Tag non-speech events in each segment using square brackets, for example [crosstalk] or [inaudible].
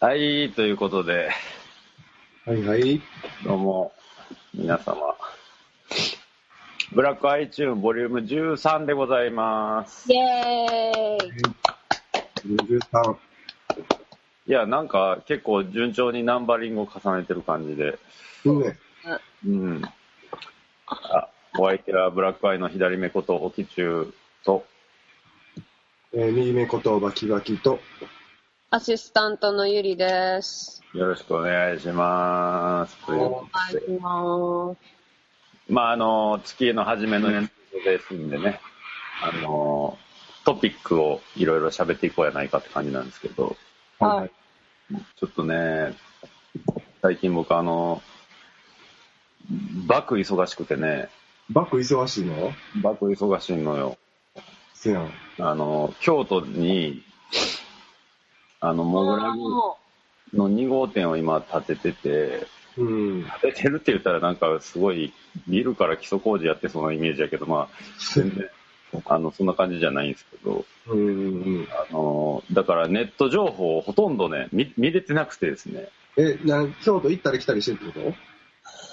はい、ということで、はいはい。どうも、皆様。ブラックアイチューンボリューム13でございます。イェーイ13。いや、なんか結構順調にナンバリングを重ねてる感じで、いいね。うん。あ、お相手はブラックアイの左目こと、オキチューと、えー、右目言葉キバキと、アシスタントのゆりです。よろしくお願いします。お願いします。まあ、あの、月の初めのエンドですんでね、あの、トピックをいろいろ喋っていこうやないかって感じなんですけど、はい。ちょっとね、最近僕あの、バク忙しくてね、バック忙しいの？バク忙しいのよ。せやん。あの、京都に、あの、モグラグの2号店を今建ててて、うん。建ててるって言ったらなんかすごいビルから基礎工事やってそうなイメージやけど、まあ、全然、[laughs] あの、そんな感じじゃないんですけど、うんうん。あの、だからネット情報をほとんどね、見見れてなくてですね、え、な京都行ったり来たりしてるってこ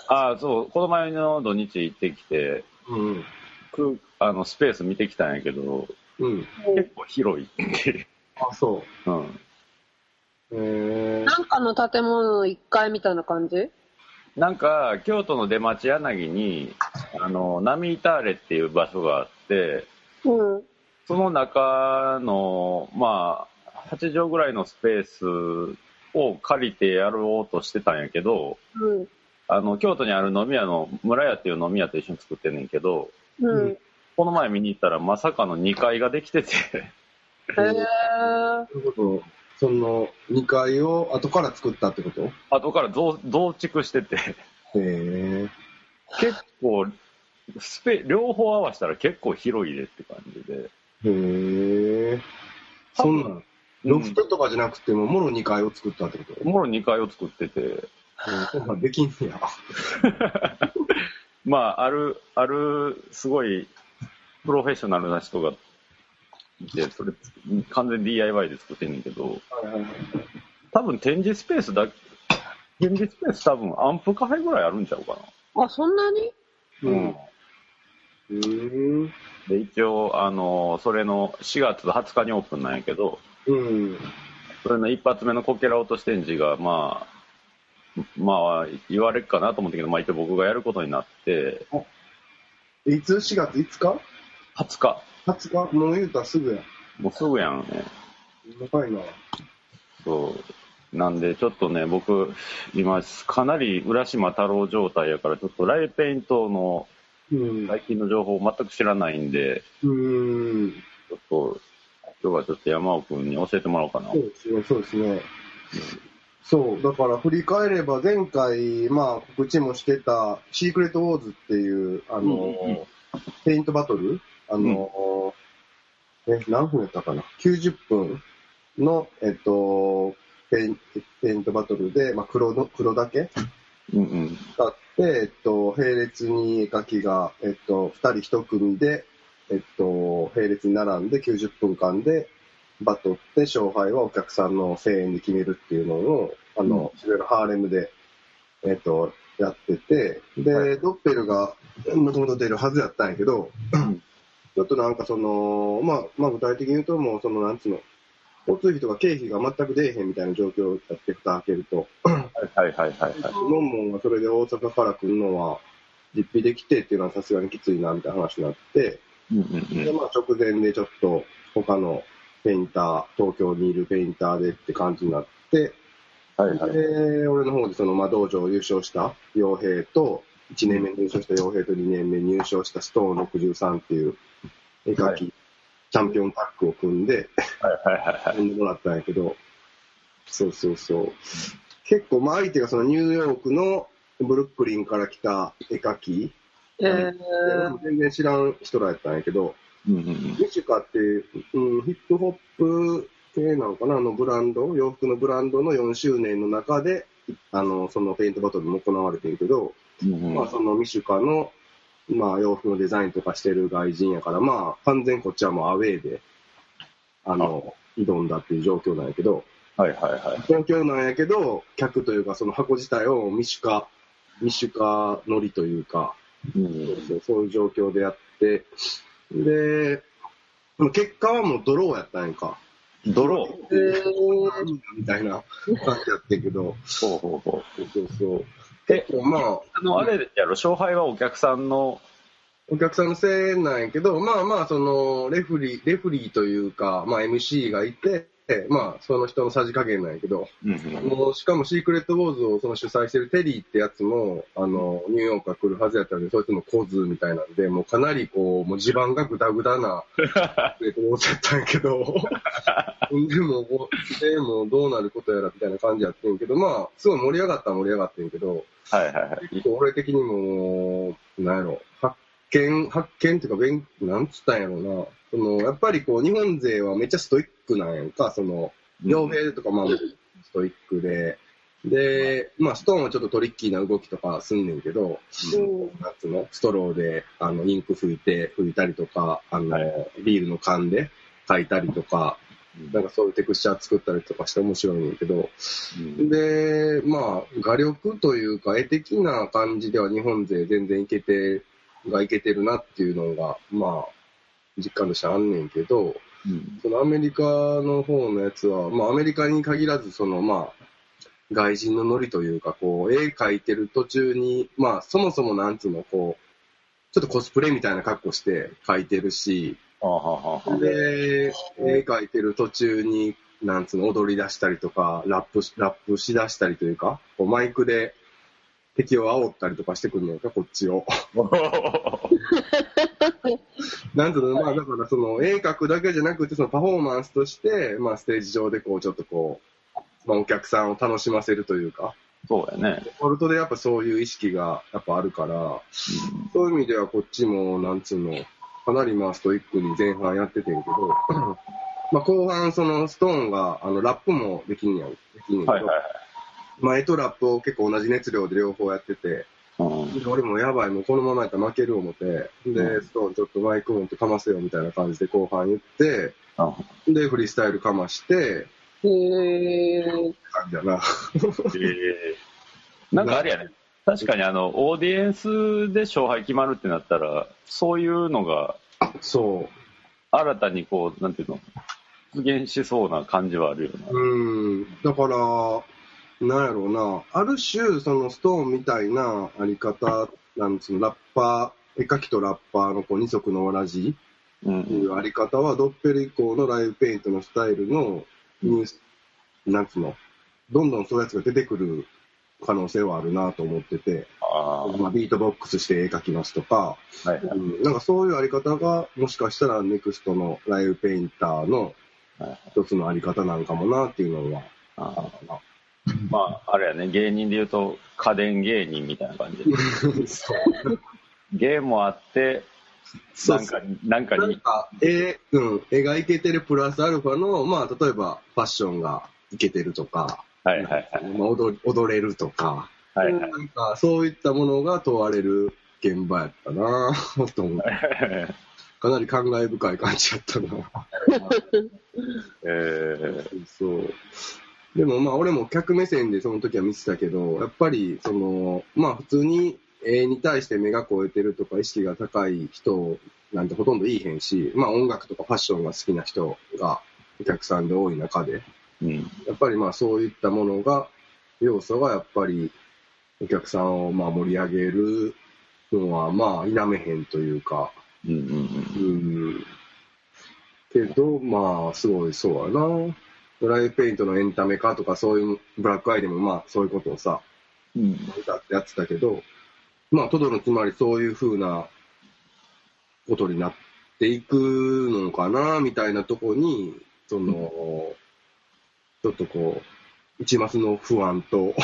ああ、そう、この前の土日行ってきて、とうん。くあのスペース見てきたんやけど、うん。結構広いって。あ、そうん。う。えー、なんかの建物の1階みたいな感じ？なんか、京都の出町柳に、あの、波板ーレっていう場所があって、うん。その中の、まあ、8畳ぐらいのスペースを借りてやろうとしてたんやけど、うん。あの、京都にある飲み屋の、村屋っていう飲み屋と一緒に作ってんねんけど、うん。この前見に行ったらまさかの2階ができてて、へー。ということその、2階を後から作ったってこと？へ後から増増築してて、え。結構、スペ、両方合わせたら結構広いでって感じで。へえ。そんなん、ロフトとかじゃなくても、もろ2階を作ったってこと？もろ2階を作ってて、うんそんなんできんねや。[laughs] まあ、ある、ある、すごい、プロフェッショナルな人がいて、それ、完全 DIY で作ってんねんけど、多分展示スペースだ、展示スペース多分アンプカフェぐらいあるんちゃうかあ、そんなに？な。うん。うん。で、一応、あの、それの4月20日にオープンなんやけど、うん。それの一発目のこけら落とし展示が、まあ、まあ、言われるかなと思ったけど、まあ、一応僕がやることになって、いつ ?4 月5日？20日、20日？もう言うたらすぐや。もうすぐやんね。長いな。そう。なんで、ちょっとね、僕、今、かなり浦島太郎状態やから、ちょっとライペイントのうん。最近の情報を全く知らないんで、うん。ちょっと、今日はちょっと山尾君に教えてもらおうかなそ。うですね、そうですね。そう、だから振り返れば前回、まあ告知もしてたシークレットウォールズっていう、あの、うんうんうんペイントバトルあの、え、何分やったかな ?90 分の、えっと、ペインペイントバトルで、まあ黒の、黒だけ？うんうん。使って、えっと、並列に絵描きが、えっと、二人一組で、えっと、並列に並んで90分間でバトって、勝敗はお客さんの声援で決めるっていうのを、あの、いろいろハーレムで、えっと、やってて、で、はい。ドッペルがもともと出るはずやったんやけど、ちょっとなんかその、まあ、まあ具体的に言うともうその、なんつうの、交通費とか経費が全く出えへんみたいな状況やって蓋開けると、はいはいはいはい。ノンモンはそれで大阪から来るのは、実費で来てっていうのはさすがにきついなみたいな話になって、うんうんで、まあ直前でちょっと他のペインター、東京にいるペインターでって感じになって、はいはい。で、俺の方でその、まあ道場優勝した傭兵と、1年目に優勝した傭兵と2年目に優勝したストーン63っていう絵描き、はいチャンピオンタッグを組んで、はいはいはいはい。呼んでもらったんやけど、そうそうそう。結構、まあ相手がそのニューヨークのブルックリンから来た絵描き、えで俺も全然知らん人らやったんやけど、うんうんうん。ミシュカって、うん、ヒップホップ系なのかなあのブランド、洋服のブランドの4周年の中で、あの、そのペイントバトルも行われてるけど、まあそのミシュカの、まあ洋服のデザインとかしてる外人やから、まあ完全こっちはもうアウェーで、あの、挑んだっていう状況なんやけど、はいはいはい。状況なんやけど、客というかその箱自体を民主化、民主化乗りというか、うんそういう状況でやって、で、結果はもうドローやったんやんか。ドロー？で、みたいな感じやってんけど。そうそうそう。え結構まあ、あの、あれやろ、勝敗はお客さんの、お客さんのせいなんやけど、まあまあ、その、レフリー、レフリーというか、まあ MC がいて、まあ、その人のさじ加減なんやけど、うんもうしかもシークレットウォーズをその主催してるテリーってやつも、あの、ニューヨークから来るはずやったので、そいつもコズみたいなんで、もうかなりこう、もう地盤がグダグダな、シークレットウォーズやったんやけど、でも、でもどうなることやらみたいな感じやってんけど、まあ、すごい盛り上がったら盛り上がってんけど、はいはいはい。結構俺的にも、なんやろ、発見、発見っていうか、勉なんつったんやろな。その、やっぱりこう、日本勢はめっちゃストイックなんやんか、その、傭兵とかまあ、ストイックで、で、まあ、ストーンはちょっとトリッキーな動きとかすんねんけど、うん。なんつうの、ストローで、あの、インク拭いて、拭いたりとか、あの、はい。ビールの缶で書いたりとか、なんかそういうテクスチャー作ったりとかして面白いねんけど、うん。で、まあ、画力というか、絵的な感じでは日本勢全然いけて、がいけてるなっていうのが、まあ、実感としてあんねんけど、うんそのアメリカの方のやつは、まあアメリカに限らず、そのまあ、外人のノリというか、こう、絵描いてる途中に、まあ、そもそもなんつうの、こう、ちょっとコスプレみたいな格好して描いてるし、で、絵描いてる途中に、なんつうの、踊り出したりとか、ラップし、ラップし出したりというか、こうマイクで敵を煽ったりとかしてくるのか、こっちを。[laughs] なんつうの、まあだからその、絵描くだけじゃなくて、そのパフォーマンスとして、まあステージ上でこう、ちょっとこう、まあお客さんを楽しませるというか、そうやね。デフォルトでやっぱそういう意識がやっぱあるから、そういう意味ではこっちも、なんつうの、かなりまあストイックに前半やっててんけど、まあ後半そのストーンが、あの、ラップもできんやん。できんねんけど、はいはいはい。まあ絵とラップを結構同じ熱量で両方やってて、うん俺もやばい、もうこのままやったら負ける思って、で、うんストーンちょっとマイク持ってかませよみたいな感じで後半言って、あで、フリースタイルかまして、へー。感じやな。えー [laughs] なんかあれやね。確かにあの、オーディエンスで勝敗決まるってなったら、そういうのがそう。新たにこう、なんていうの、出現しそうな感じはあるよな。うん。だから、なんやろうな。ある種、そのストーンみたいなあり方、なんつうの、ラッパー、絵描きとラッパーのこう二足のわらじうんっていうあり方は、ドッペル以降のライブペイントのスタイルの、になんつうの、どんどんそういうやつが出てくる可能性はあるなと思ってて、あまあ、ビートボックスして絵描きますとか、あ、はいはい。うん、なんかそういうあり方が、もしかしたらネクストのライブペインターのはい一つのあり方なんかもなっていうのは、ああまあ、あれやね、芸人で言うと、家電芸人みたいな感じで。そう。芸もあって、なんか、なんかに、か、絵、うん、絵がいけてるプラスアルファの、まあ、例えば、ファッションがいけてるとか、はいはいはい。まあ、踊り踊れるとか、はいはいなんか、そういったものが問われる現場やったなぁ、[laughs] と思う。かなり感慨深い感じやったな [laughs] えそう。でもまあ俺も客目線でその時は見てたけど、やっぱりその、まあ普通に絵に対して目が超えてるとか意識が高い人なんてほとんどいいへんし、まあ音楽とかファッションが好きな人がお客さんで多い中で、ーうん。やっぱりまあそういったものが、要素がやっぱりお客さんをまあ盛り上げるのはまあ否めへんというか、うんうんうん。けど、まあ、すごいそうやな。ドライペイントのエンタメ化とか、そういう、ブラックアイでもまあ、そういうことをさ、うん。うん。歌ってやってたけど、まあ、トドのつまりそういう風なことになっていくのかな、みたいなとこに、その、ちょっとこう、一抹の不安と、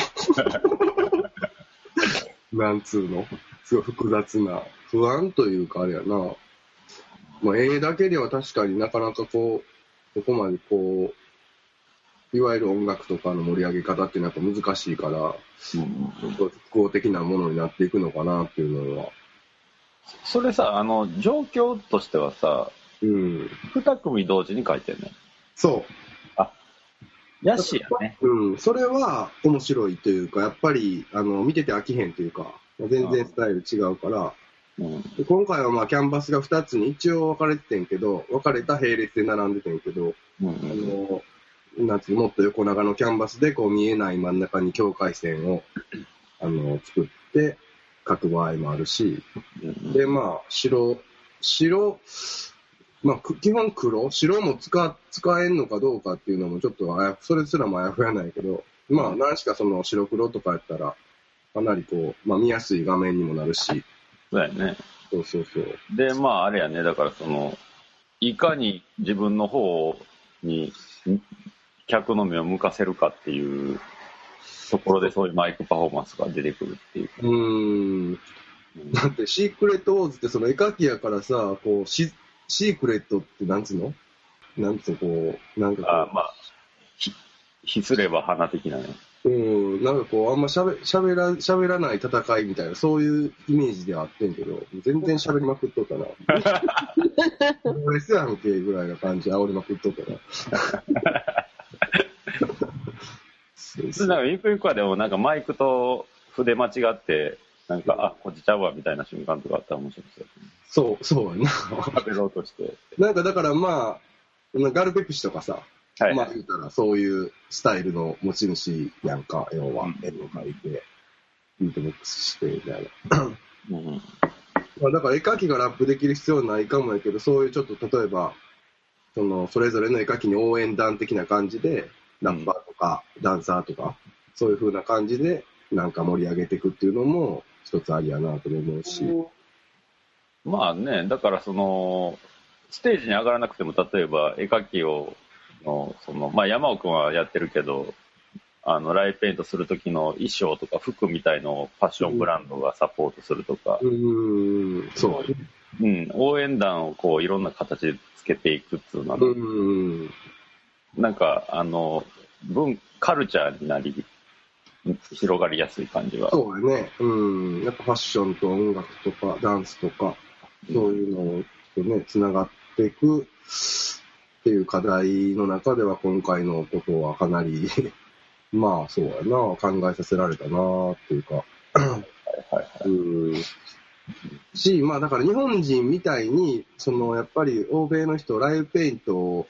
なんつうの、すごい複雑な、不安というかあれやな、まあ、絵だけでは確かになかなかこう、そこまでこう、いわゆる音楽とかの盛り上げ方っていうのはやっぱ難しいから、うん複合的なものになっていくのかなっていうのは。それさ、あの、状況としてはさ、うん。二組同時に書いてんね。そう。ヤッシーやね。うん、それは面白いというか、やっぱり、あの、見てて飽きへんというか、全然スタイル違うから、うん。で今回はまあキャンバスが2つに一応分かれててんけど、分かれた並列で並んでてんけど、うんあの、なんつうのもっと横長のキャンバスでこう見えない真ん中に境界線を、[clears throat] あの、作って書く場合もあるし、うんで、まあ、白、白、まあ、く基本黒、白も使、使えんのかどうかっていうのもちょっとあや、それすらもあやふやないけど、まあ、何しかその白黒とかやったら、かなりこう、まあ見やすい画面にもなるし、そうやね。そうそうそう。で、まあ、あれやね、だからその、いかに自分の方に客の目を向かせるかっていうところで、そういうマイクパフォーマンスが出てくるっていう。うーん。だって、シークレットウォーズってその絵描きやからさ、こう、シシークレットってなんつうの？なんつうの、こう、なんかこうあまあ、ひ、ひすれば花的なね。うん、なんかこう、あんましゃべ喋ら喋らない戦いみたいな、そういうイメージではあってんけど、全然喋りまくっとったな。プロレスやんけぐらいな感じで煽りまくっとったな。[laughs] そうそうなんか、ゆくゆくはでも、なんかマイクと筆間違って、なんか、あ、こっちちゃうわ、みたいな瞬間とかあったら面白そうですね。そう、そうやな。喋ろうとして。なんかだからまあ、ガルペプシとかさ、はい。まあ言うたらそういうスタイルの持ち主やんか、要はうん絵を描いて、ビートボックスしてみたいな。うんまあ、だから絵描きがラップできる必要はないかもやけど、そういうちょっと例えば、その、それぞれの絵描きに応援団的な感じで、ラッパかダンサーとか、そういう風な感じで、なんか盛り上げていくっていうのも、一つありやなと思うし。まあね、だからその、ステージに上がらなくても、例えば絵描きを、の、その、まあ山尾くんはやってるけど、あの、ライペイントする時の衣装とか服みたいのをファッションブランドがサポートするとかう、ーん、そう。うん、応援団をこういろんな形でつけていくっていうのは、うーん。なんか、あの、文、カルチャーになり、広がりやすい感じは。そうやね。うん。やっぱファッションと音楽とかダンスとか、そういうのとね、つながっていくっていう課題の中では今回のことはかなり、[laughs] まあそうやな、考えさせられたなっていうか。はいはいうん。し、まあだから日本人みたいに、そのやっぱり欧米の人、ライブペイントを、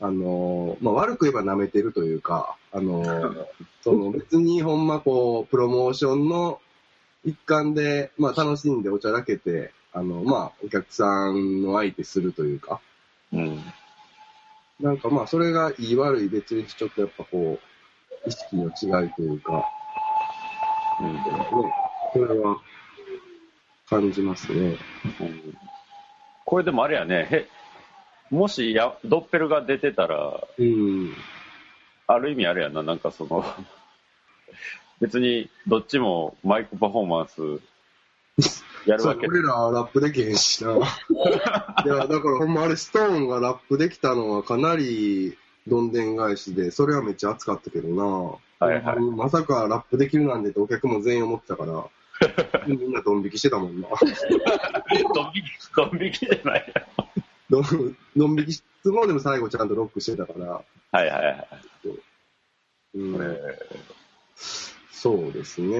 あの、まあ悪く言えば舐めてるというか、あの、[laughs] その別にほんまこう、プロモーションの一環で、まあ楽しんでおちゃらけて、あの、まあお客さんの相手するというか、うん。なんかまあそれがいい悪い別にちょっとやっぱこう、意識の違いというか、うん、ね、それは感じますね。うんこれでもあれやね、へもしやドッペルが出てたら、うん。ある意味あれやな、なんかその、[laughs] 別にどっちもマイクパフォーマンスやるわけ俺らはラップできへんしな。[laughs] いや、だからほんまあれ、ストーンがラップできたのはかなりどんでん返しで、それはめっちゃ熱かったけどな。はいはいままさかラップできるなんてってお客も全員思ってたから、[laughs] みんなドン引きしてたもんな。ドン引き、ドン引きじゃないンドン引きしつつもでも最後ちゃんとロックしてたから、はいはいはい。うんこれそうですね。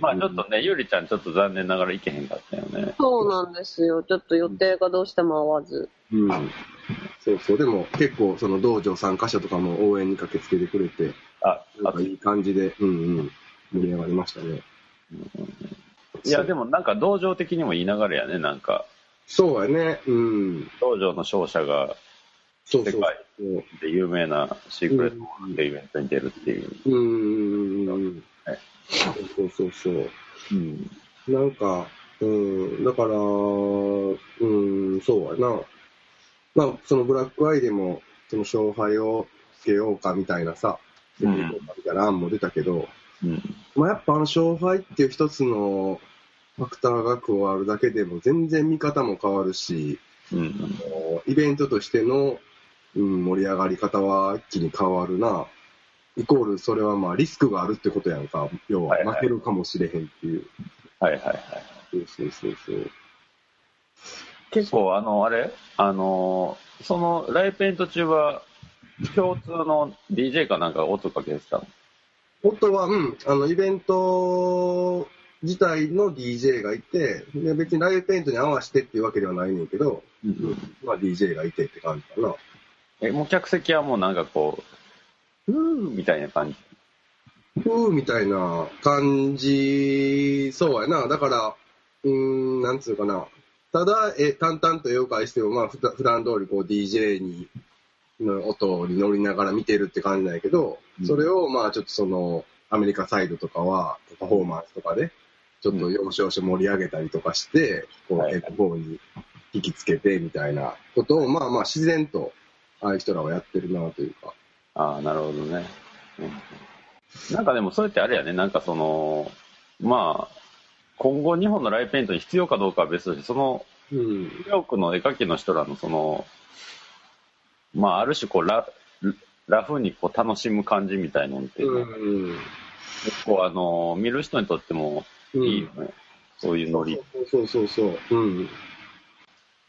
まあちょっとね、ゆりちゃんちょっと残念ながらいけへんかったよね。そうなんですよ。ちょっと予定がどうしても合わず。うん。そうそう。でも結構その道場参加者とかも応援に駆けつけてくれて、あ、あなんかいい感じで、うんうん、盛り上がりましたね。いやでもなんか道場的にもいい流れやね、なんか。そうやね。うん。道場の勝者が世界。で有名なシークレットでイベントに出るっていう。うんうんうんうん。はいそうそうそう。うん。なんか、うん、だから、うん、そうやな。まあ、そのブラックアイでも、その勝敗をつけようかみたいなさ、うんみたいな案も出たけど、うん。まあ、やっぱあの勝敗っていう一つのファクターが加わるだけでも全然見方も変わるし、うん。イベントとしての、うん、盛り上がり方は一気に変わるな。イコールそれはまあリスクがあるってことやんか。要は負けるかもしれへんっていう。はいはいはい。そうそうそうそう。結構、あの、あれ？あの、その、ライブペイント中は、共通の DJ かなんか音かけてたの？音は、うん、あの、イベント自体の DJ がいて、で別にライブペイントに合わせてっていうわけではないねんけど、うんまあ DJ がいてって感じかな。え、もう客席はもうなんかこう、ふーみたいな感じ？ふーみたいな感じ、そうやな。だから、うーん、なんつうかな。ただ、え、淡々と妖怪しても、まあ、ふだ普段通りこう DJ に、の音に乗りながら見てるって感じなんやけど、うんそれをまあちょっとその、アメリカサイドとかは、パフォーマンスとかで、ちょっと要所要所盛り上げたりとかして、こう、はいヘッドホンに引きつけてみたいなことを、まあまあ自然と、ああいう人らはやってるなというか。ああ、なるほどね。うんなんかでも、それってあれやね、なんかその、まあ、今後日本のライブペイントに必要かどうかは別として、その、うん。ニューヨークの絵描きの人らのその、まあ、ある種こうラ、ラフにこう楽しむ感じみたいのって、うん。結構あの、見る人にとってもうんいいよね。そういうノリ。そうそうそうそう。うん。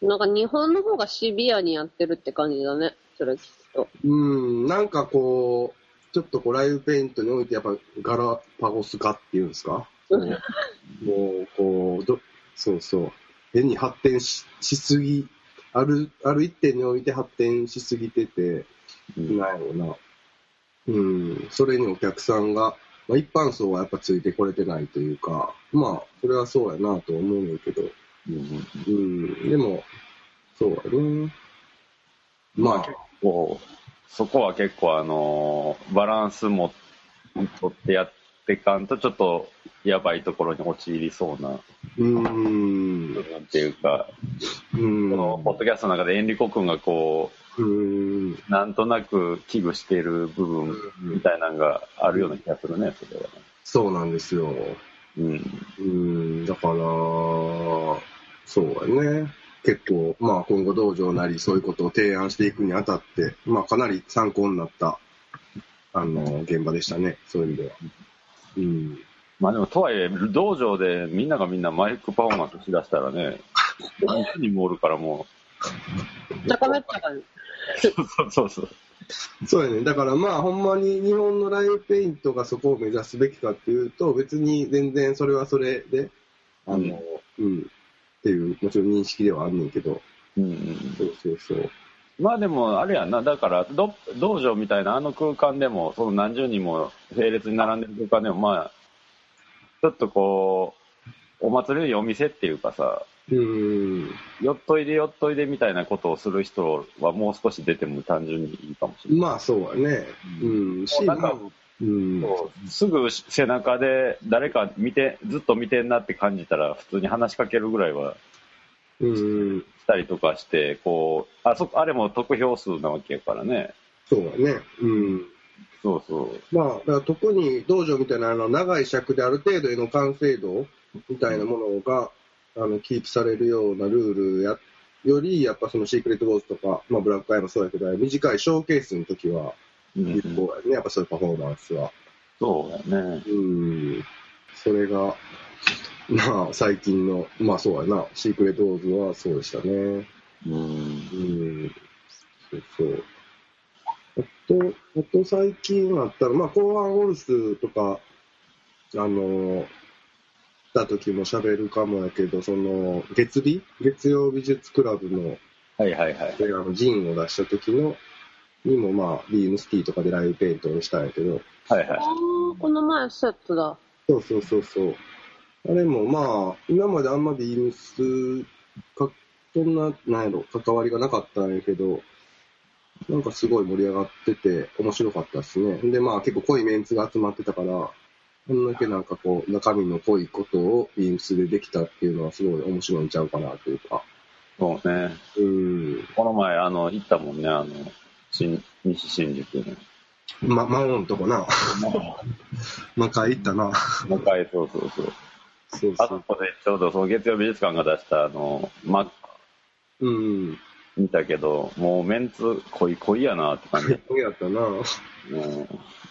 なんか日本の方がシビアにやってるって感じだね。それ聞くと。うん、なんかこう、ちょっとこうライブペイントにおいてやっぱガラパゴス化っていうんですか？もう、こう、どそうそう。変に発展ししすぎ、ある、ある一点において発展しすぎてて、うんなんやろうな。うん、それにお客さんが、まあ、一般層はやっぱついてこれてないというか、まあ、それはそうやなと思うねんけど、うんうん、でも、そうやね。まあ、こうそこは結構あのバランスも取ってやってかんとちょっとやばいところに陥りそうな。うん、部分っていうか、うん、このポッドキャストの中でエンリコ君がこうん、うなんとなく危惧している部分みたいなのがあるような気がするねそれはね。そうなんですよ。うんうん、だから、そうやね。結構、まあ今後道場なりそういうことを提案していくにあたって、まあかなり参考になった、あの、現場でしたね。そういう意味では。うん。まあでもとはいえ道場でみんながみんなマイクパフォーマンスしだしたらね [laughs] 何人もおるからも高めっちゃかね。うそうそうそうそうやね。だからまあほんまに日本のライブペイントがそこを目指すべきかっていうと、別に全然それはそれで、あの、うん、っていう、もちろん認識ではあんねんけど、うんうんそうそうそう。まあでも、あれやんな、だからど、道場みたいなあの空間でも、その何十人も並列に並んでる空間でも、まあ、ちょっとこう、お祭りのお店っていうかさ、うん。よっといでよっといでみたいなことをする人はもう少し出ても単純にいいかもしれない。まあそうやね。うん。し、なんかまあ、うん。すぐ背中で誰か見て、ずっと見てんなって感じたら、普通に話しかけるぐらいはうん。したりとかして、こう、あそこ、あれも得票数なわけやからね。そうだね。うん。そうそう。まあ、だから特に道場みたいなあの長い尺である程度への完成度みたいなものが、あの、キープされるようなルールや、より、やっぱそのシークレットボーズとか、まあブラックアイもそうやけど、短いショーケースの時は、うん有効やね。やっぱそういうパフォーマンスは。そうやね。うん。それが、まあ、最近の、まあそうやな、シークレットボーズはそうでしたね。うんうん。そうそう。あと、あと最近あったら、まあ、後半ウォルスとか、あの、た時も喋るかもやけど、その、月日？月曜美術クラブの、はいはいはい。であの、ジンを出した時の、にもまあ、ビームスティーとかでライブペイントをしたんやけど、はいはいあ。あ、この前セットだ。そうそうそうそう。あれもまあ、今まであんまビームスか、そんな、なんやろ、関わりがなかったんやけど、なんかすごい盛り上がってて、面白かったですね。で、まあ結構濃いメンツが集まってたから、こんだけなんかこう、中身の濃いことをビームスでできたっていうのはすごい面白いんちゃうかなというか。そうね。うん。この前、あの、行ったもんね、あの、新、西新宿の。ま、マオンとこな。魔界行ったな。中井、そうそうそう。そうそう。あそこでちょうどその月曜美術館が出した、あの、マックうん。見たけど、もうメンツ濃い濃いやなって感じ。そうやったな。うん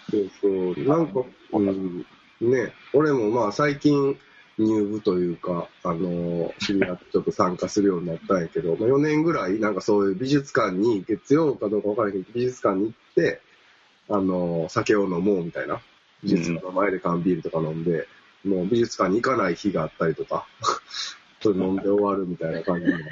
そうそう。なんか、うん、ね、俺もまあ最近、入部というか、あの、知り合ってちょっと参加するようになったんやけど、まあ、4年ぐらい、なんかそういう美術館に、月曜かどうかわからないけど、美術館に行って、あの、酒を飲もうみたいな。美術館の前で缶ビールとか飲んで、もう美術館に行かない日があったりとか、[laughs] それ飲んで終わるみたいな感じなって。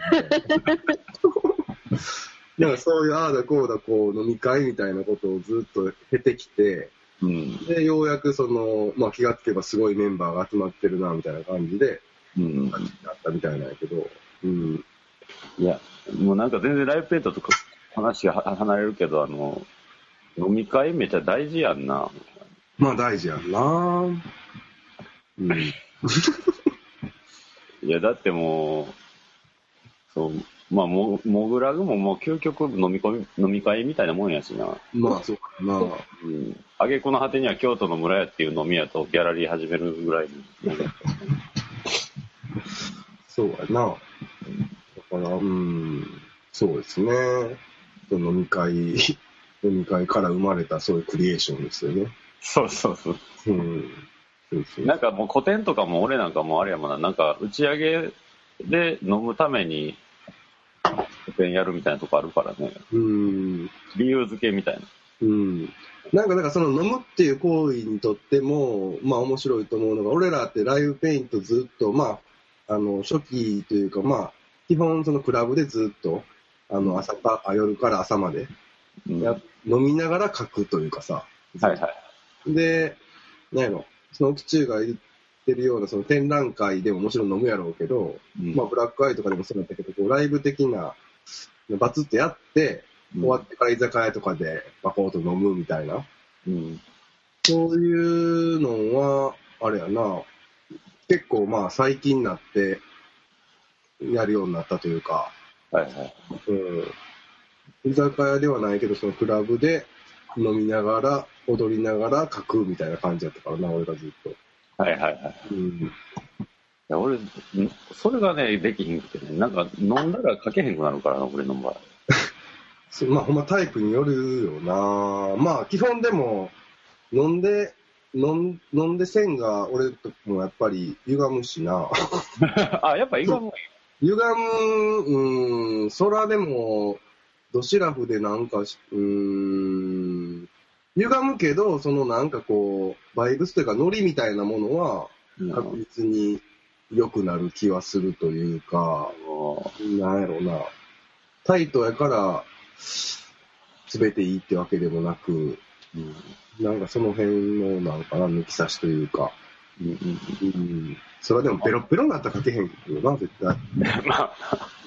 [laughs] なんかそういうああだこうだこう飲み会みたいなことをずっと経てきて、うん。で、ようやくその、まあ気がつけばすごいメンバーが集まってるな、みたいな感じで、うん。なったみたいなんやけど、うん。いや、もうなんか全然ライブペイントとか話がは離れるけど、あの、飲み会めっちゃ大事やんな。まあ大事やんなうん。[laughs] いや、だってもう、そう、まあ、も、モグラグももう究極飲み込み、飲み会みたいなもんやしな。まあそうかな。うん。あげこの果てには京都の村屋っていう飲み屋とギャラリー始めるぐらいの。そうやな。だから、うん、そうですね。飲み会、飲み会から生まれたそういうクリエーションですよね。そうそうそう。うん。なんかもう古典とかも俺なんかもうあれやもんな、なんか打ち上げで飲むために古典やるみたいなとこあるからね。うん。理由付けみたいな。うん。なんか、だからその飲むっていう行為にとっても、まあ面白いと思うのが、俺らってライブペイントずっと、まあ、あの、初期というか、まあ、基本そのクラブでずっと、あの、朝か、あ夜から朝まで、うんや飲みながら書くというかさ。はいはい。で、なんやろ、その奥中が言ってるようなその展覧会でももちろん飲むやろうけど、うんまあブラックアイとかでもそうだったけど、こうライブ的な、バツってやって、終わってから居酒屋とかでバコーと飲むみたいな。うん。そういうのは、あれやな、結構まあ最近になって、やるようになったというか、はいはい。うん。居酒屋ではないけど、そのクラブで飲みながら、踊りながら書くみたいな感じやったからな、俺がずっと。はいはいはい。うん。いや俺、んそれがね、できひんくてね、なんか飲んだら書けへんくなるからな、俺の場合。[laughs] そうまあ、ほんまタイプによるよな。まあ、基本でも、飲んで、飲ん飲んで線が俺ともやっぱり歪むしな。[laughs] あ、やっぱ意外も歪む、うん、そらでも、ドシラフでなんかし、うん、歪むけど、そのなんかこう、バイブスというかノリみたいなものは、確実に良くなる気はするというか、なんやろな。タイトやから、全ていいってわけでもなく、うんなんかその辺のなんかな、抜き差しというか、うんうんうん。それはでもペロッペロになったら書けへんけどな、絶対。[laughs] まあ、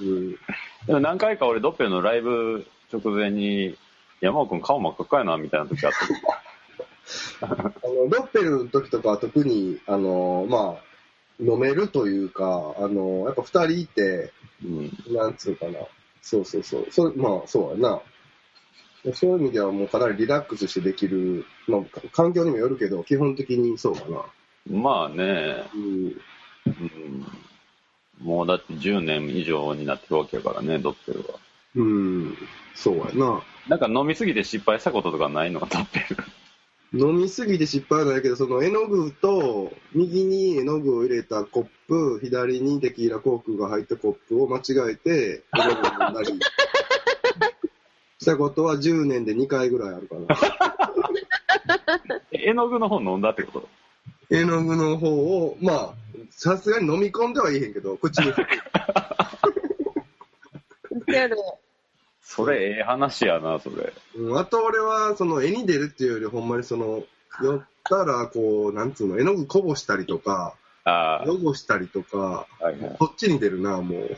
うん。でも何回か俺、ドッペルのライブ直前に、山尾君顔真っ赤っかやな、みたいな時あった。[laughs] あの、ドッペルの時とかは特に、あの、まあ、飲めるというか、あの、やっぱ二人いて、うん。なんつうかな。そうそうそう。そまあ、そうやな。そういう意味ではもうかなりリラックスしてできる、まあ、環境にもよるけど、基本的にそうかな。まあね、うん。うん、もうだって10年以上になってるわけやからね、ドッペルは。うん。そうやな。なんか飲みすぎて失敗したこととかないのドッペル。飲みすぎて失敗はないけど、その絵の具と、右に絵の具を入れたコップ、左にテキーラコークが入ったコップを間違えて、絵の具を飲んだりしたことは10年で2回ぐらいあるかな。[laughs] 絵の具の方飲んだってこと？絵の具の方を、まあ、さすがに飲み込んではいへんけど、口に。[laughs] それええ話やな、それ。うんあと俺は、その絵に出るっていうより、ほんまにその、寄ったら、こう、なんつうの、絵の具こぼしたりとか、あ汚したりとか、あ、はいはい。こっちに出るな、もう。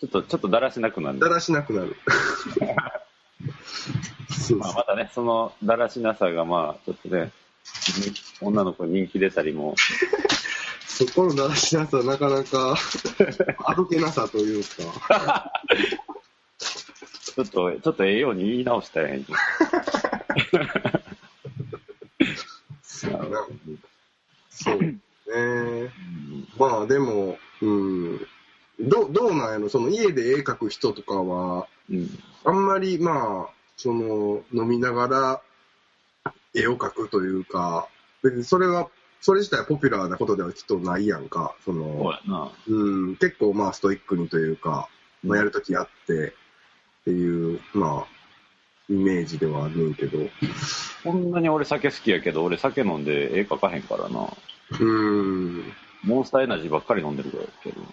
ちょっと、ちょっとだらしなくなる。だらしなくなる。そ [laughs] うまあ、またね、そのだらしなさが、まあ、ちょっとね、女の子に人気出たりも、[laughs] そこのだらしなさはなかなか、歩けなさというか。[laughs] ちょっと、ちょっとええように言い直したらええんじそうね。まあでも、うん。どどうなんやろ？その家で絵描く人とかは、うん。あんまりまあ、その、飲みながら絵を描くというか、別にそれはそれ自体ポピュラーなことではきっとないやんか。その。うん、結構まあストイックにというか、まあ、やるときやってっていう、まあ、イメージではあるけど。こんなに俺酒好きやけど、俺酒飲んで絵描かへんからな。うん。モンスターエナジーばっかり飲んでるからやけどな。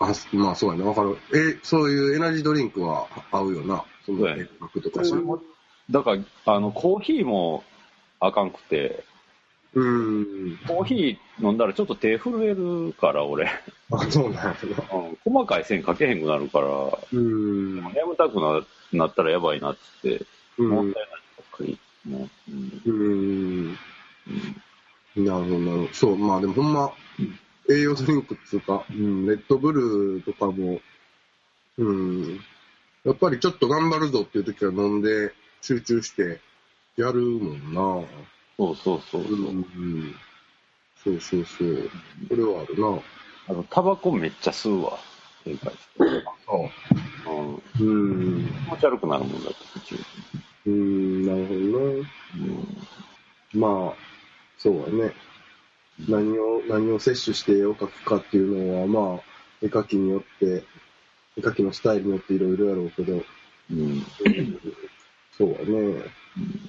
あ、まあそうやね。わかる。え、そういうエナジードリンクは合うよな。そうやねとかだから、あの、コーヒーもあかんくて、うん。コーヒー飲んだらちょっと手震えるから、俺。あ、そうなんやな。うん細かい線書けへんくなるから、うん。眠たくななったらやばいなってって、うんモンスターエナジーばっかうんうん。うんなるほど、なるほど。そう、まあでもほんま、栄養ドリンクっていうか、うん、レッドブルとかも、うん、やっぱりちょっと頑張るぞっていう時は飲んで集中してやるもんな。そうそうそうそう。うん。そうそうそう。それはあるな。あの、タバコめっちゃ吸うわ。正解。うん。うん。気持ち悪くなるもんだって、途中。うん、なるほどな。うん。まあ、そうやね。何を、何を摂取して絵を描くかっていうのは、まあ、絵描きによって、絵描きのスタイルによっていろいろやろうけど、うん。[laughs] そうやね。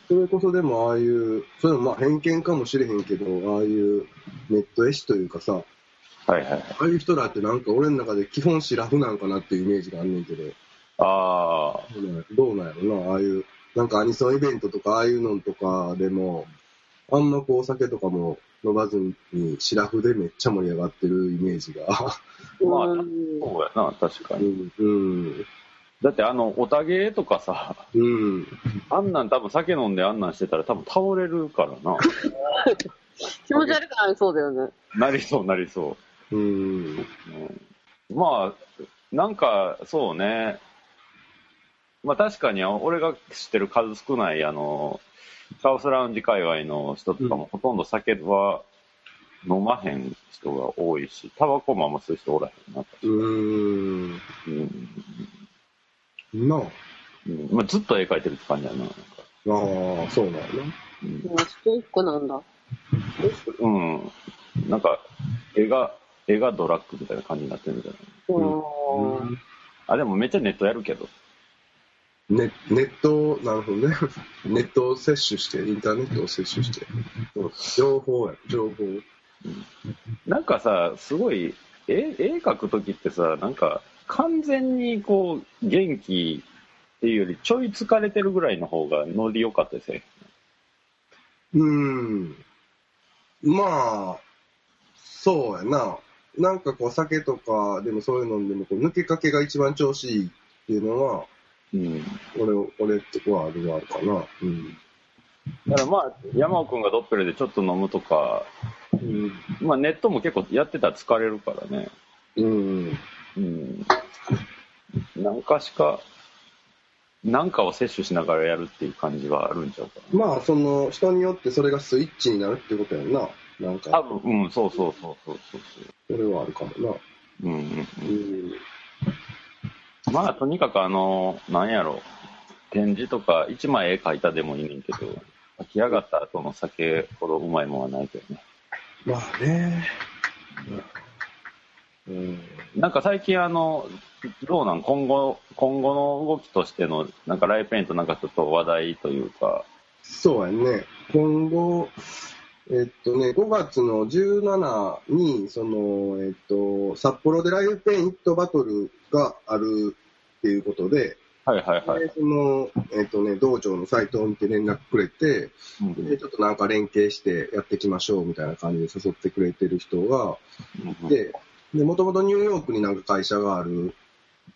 それこそでもああいう、それもまあ偏見かもしれへんけど、ああいうネット絵師というかさ、はいはいはい。ああいう人らってなんか俺の中で基本シラフなんかなっていうイメージがあんねんけど、ああ、どうなんやろな、ああいう、なんかアニソンイベントとかああいうのとかでも、あんまこうお酒とかも飲まずに、シラフでめっちゃ盛り上がってるイメージが。まあうんそうやな、確かうに。ん、うん、だってあの、おたげとかさ、うん。あんなん多分酒飲んであんなんしてたら多分倒れるからな。[laughs] 気持ち悪くなりそうだよね。なりそうなりそう。うん。うんまあ、なんか、そうね。まあ確かに、俺が知ってる数少ない、あの、サウスラウンジ界隈の人とかもほとんど酒は飲まへん人が多いし、タバコもあんま吸う人おらへんな。うん。うん。なあ。うんまあ、ずっと絵描いてるって感じやな。なんかああ、そうなんやな。うんもうストイックなんだ。うん。なんか、絵が、絵がドラッグみたいな感じになってるみたいな。うん。あ、でもめっちゃネットやるけど。ネネット、なるほどね。[laughs] ネットを摂取して、インターネットを摂取して。情報や、情報。なんかさ、すごい、絵、絵描くときってさ、なんか、完全にこう、元気っていうより、ちょい疲れてるぐらいの方がノリ良かったですね。うん。まあ、そうやな。なんかこう酒とかでもそういうのでもこう抜けかけが一番調子いいっていうのは、うん。俺、俺ってはあるはあるかな。うん。だからまあ、山尾くんがドッペルでちょっと飲むとか、うん。まあネットも結構やってたら疲れるからね。うん。うん。何かしか、なんかを摂取しながらやるっていう感じはあるんちゃうかな。まあ、その、人によってそれがスイッチになるってことやんな。なんか、多分、うん、そうそうそうそうそうそれはあるかもな。そう。うんうんううん。ん。まあ、とにかくあの、なんやろ、展示とか、一枚絵描いたでもいいねんけど、書き上がった後の酒ほどうまいもんはないけどね。まあね。うん。なんか最近あの、どうなん？今後、今後の動きとしての、なんかライブペイントなんかちょっと話題というか、そうやね。今後、えっとね、5月の17に、その、えっと、札幌でライブペイントバトルがあるっていうことで、はいはいはい。でその、えっとね、道場のサイトを見て連絡くれて、うんで、ちょっとなんか連携してやっていきましょうみたいな感じで誘ってくれてる人がうんいて、で、もともとニューヨークになんか会社がある。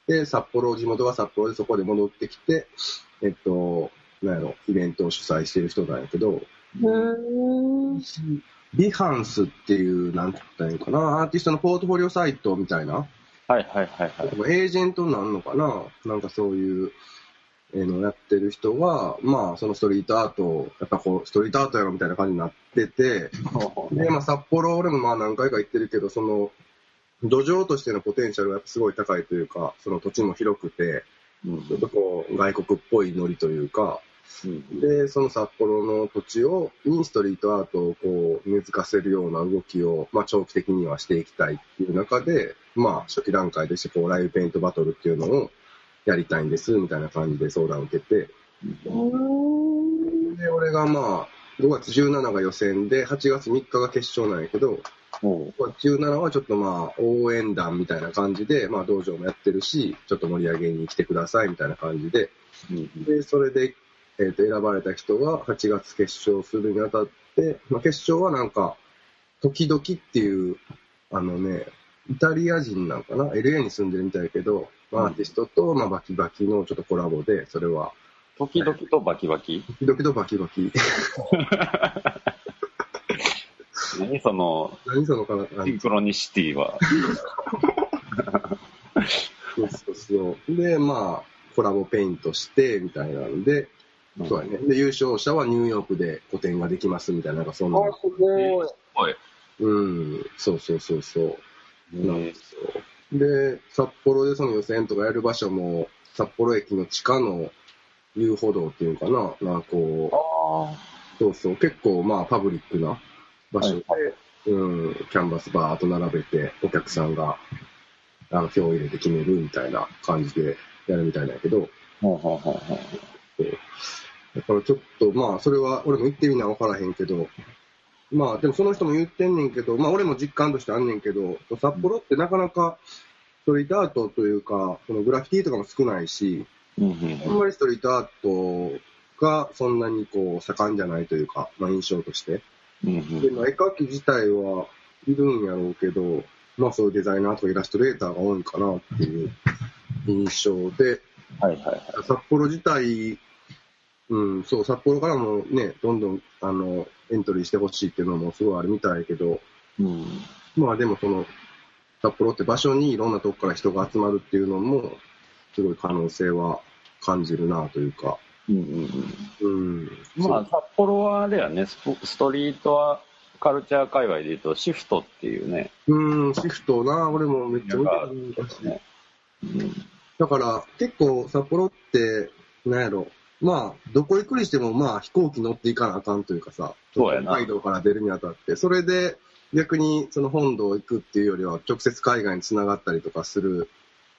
で、札幌、地元が札幌でそこで戻ってきて、えっと、なんやろ、イベントを主催してる人なんやけど、うん。ビハンスっていう、なんて言ったらいいのかな、アーティストのポートフォリオサイトみたいな、はいはいはいはい。エージェントになるのかな、なんかそういう、えーのやってる人は、まあ、そのストリートアートを、やっぱこう、ストリートアートやろみたいな感じになってて、[laughs] で、まあ、札幌、俺もまあ何回か行ってるけど、その、土壌としてのポテンシャルがすごい高いというか、その土地も広くて、うん。ちょっとこう、外国っぽいノリというか、うん。で、その札幌の土地を、にストリートアートをこう、根付かせるような動きを、まあ、長期的にはしていきたいっていう中で、まあ、初期段階でして、こう、ライブペイントバトルっていうのをやりたいんです、みたいな感じで相談を受けて、で、俺がまあ、5月17が予選で、8月3日が決勝なんやけど、おう17はちょっとまあ、応援団みたいな感じで、まあ、道場もやってるし、ちょっと盛り上げに来てくださいみたいな感じで、うんで、それで、えーと選ばれた人が8月決勝するにあたって、まあ、決勝はなんか、時々っていう、あのね、イタリア人なんかな ?LA に住んでるみたいだけど、まあアーティストと、まあ、バキバキのちょっとコラボで、それは、時々とバキバキ？時々とバキバキ。[laughs] 何その、何そのかなあシンクロニシティは。そうそうそう。で、まあ、コラボペイントして、みたいなんで、そうやね。で、優勝者はニューヨークで個展ができますみたいな、なんかそんな。あ、すごい。うん、そうそうそうそう。なんねですよ。で、札幌でその予選とかやる場所も、札幌駅の地下の遊歩道っていうのかな、なんかこあう、そうそう、結構まあパブリックな場所で、はうん、キャンバスバーっと並べて、お客さんが、あの、票を入れて決めるみたいな感じでやるみたいなんやけど、あ。ほうほうほうほう。だからちょっと、まあ、それは俺も言ってみな分からへんけど、まあ、でもその人も言ってんねんけど、まあ、俺も実感としてあんねんけど、札幌ってなかなか、ストリートアートというか、そのグラフィティとかも少ないし、うんうんまりストリートアートがそんなにこう、盛んじゃないというか、まあ、印象として。うんうんで、まあ、絵描き自体はいるんやろうけど、まあ、そういうデザイナーとかイラストレーターが多いかなっていう印象で、[laughs] はいはいはい。札幌自体、うん、そう、札幌からもね、どんどん、あの、エントリーしてほしいっていうのもすごいあるみたいやけど、うん。まあでもその、札幌って場所にいろんなとこから人が集まるっていうのも、すごい可能性は感じるなというか、うんうん。まあ、札幌はあれやね、スポストリートはカルチャー界隈で言うと、シフトっていうね、うん、シフトな、俺もめっちゃ見てる昔ねうん。だから、結構札幌って、なんやろ、まあ、どこ行くにしても、まあ、飛行機乗っていかなあかんというかさ、北海道から出るにあたって、それで、逆にその本土行くっていうよりは、直接海外に繋がったりとかする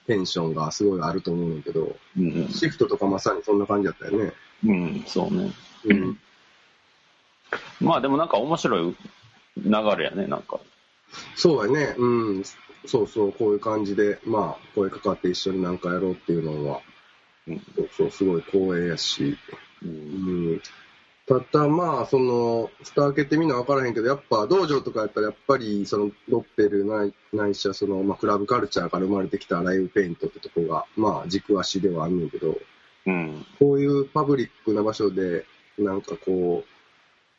テンションがすごいあると思うんだけど、うんシフトとかまさにそんな感じだったよね。うん。うん、そうね。うん。まあでもなんか面白い流れやね、なんか。そうやね、うん。そうそう、こういう感じで、まあ、声かかって一緒になんかやろうっていうのは、うんそうそう、すごい光栄やし、ううんんただまあ、その、蓋開けてみな分からへんけど、やっぱ道場とかやったら、やっぱり、その、ロッペルない、ないしは、その、まあ、クラブカルチャーから生まれてきたライブペイントってとこが、まあ、軸足ではあんねんけど、うん。こういうパブリックな場所で、なんかこ